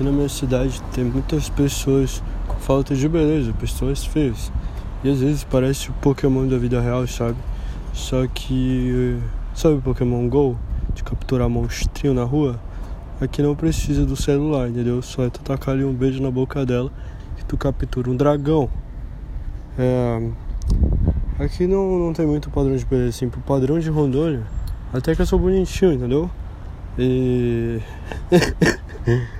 aqui na minha cidade tem muitas pessoas com falta de beleza, pessoas feias. E às vezes parece o Pokémon da vida real, sabe? Só que. Sabe o Pokémon GO? De capturar monstrinho na rua? Aqui não precisa do celular, entendeu? Só é tu tacar ali um beijo na boca dela e tu captura um dragão. É. Aqui não, não tem muito padrão de beleza, assim, pro padrão de Rondônia, até que eu sou bonitinho, entendeu? E.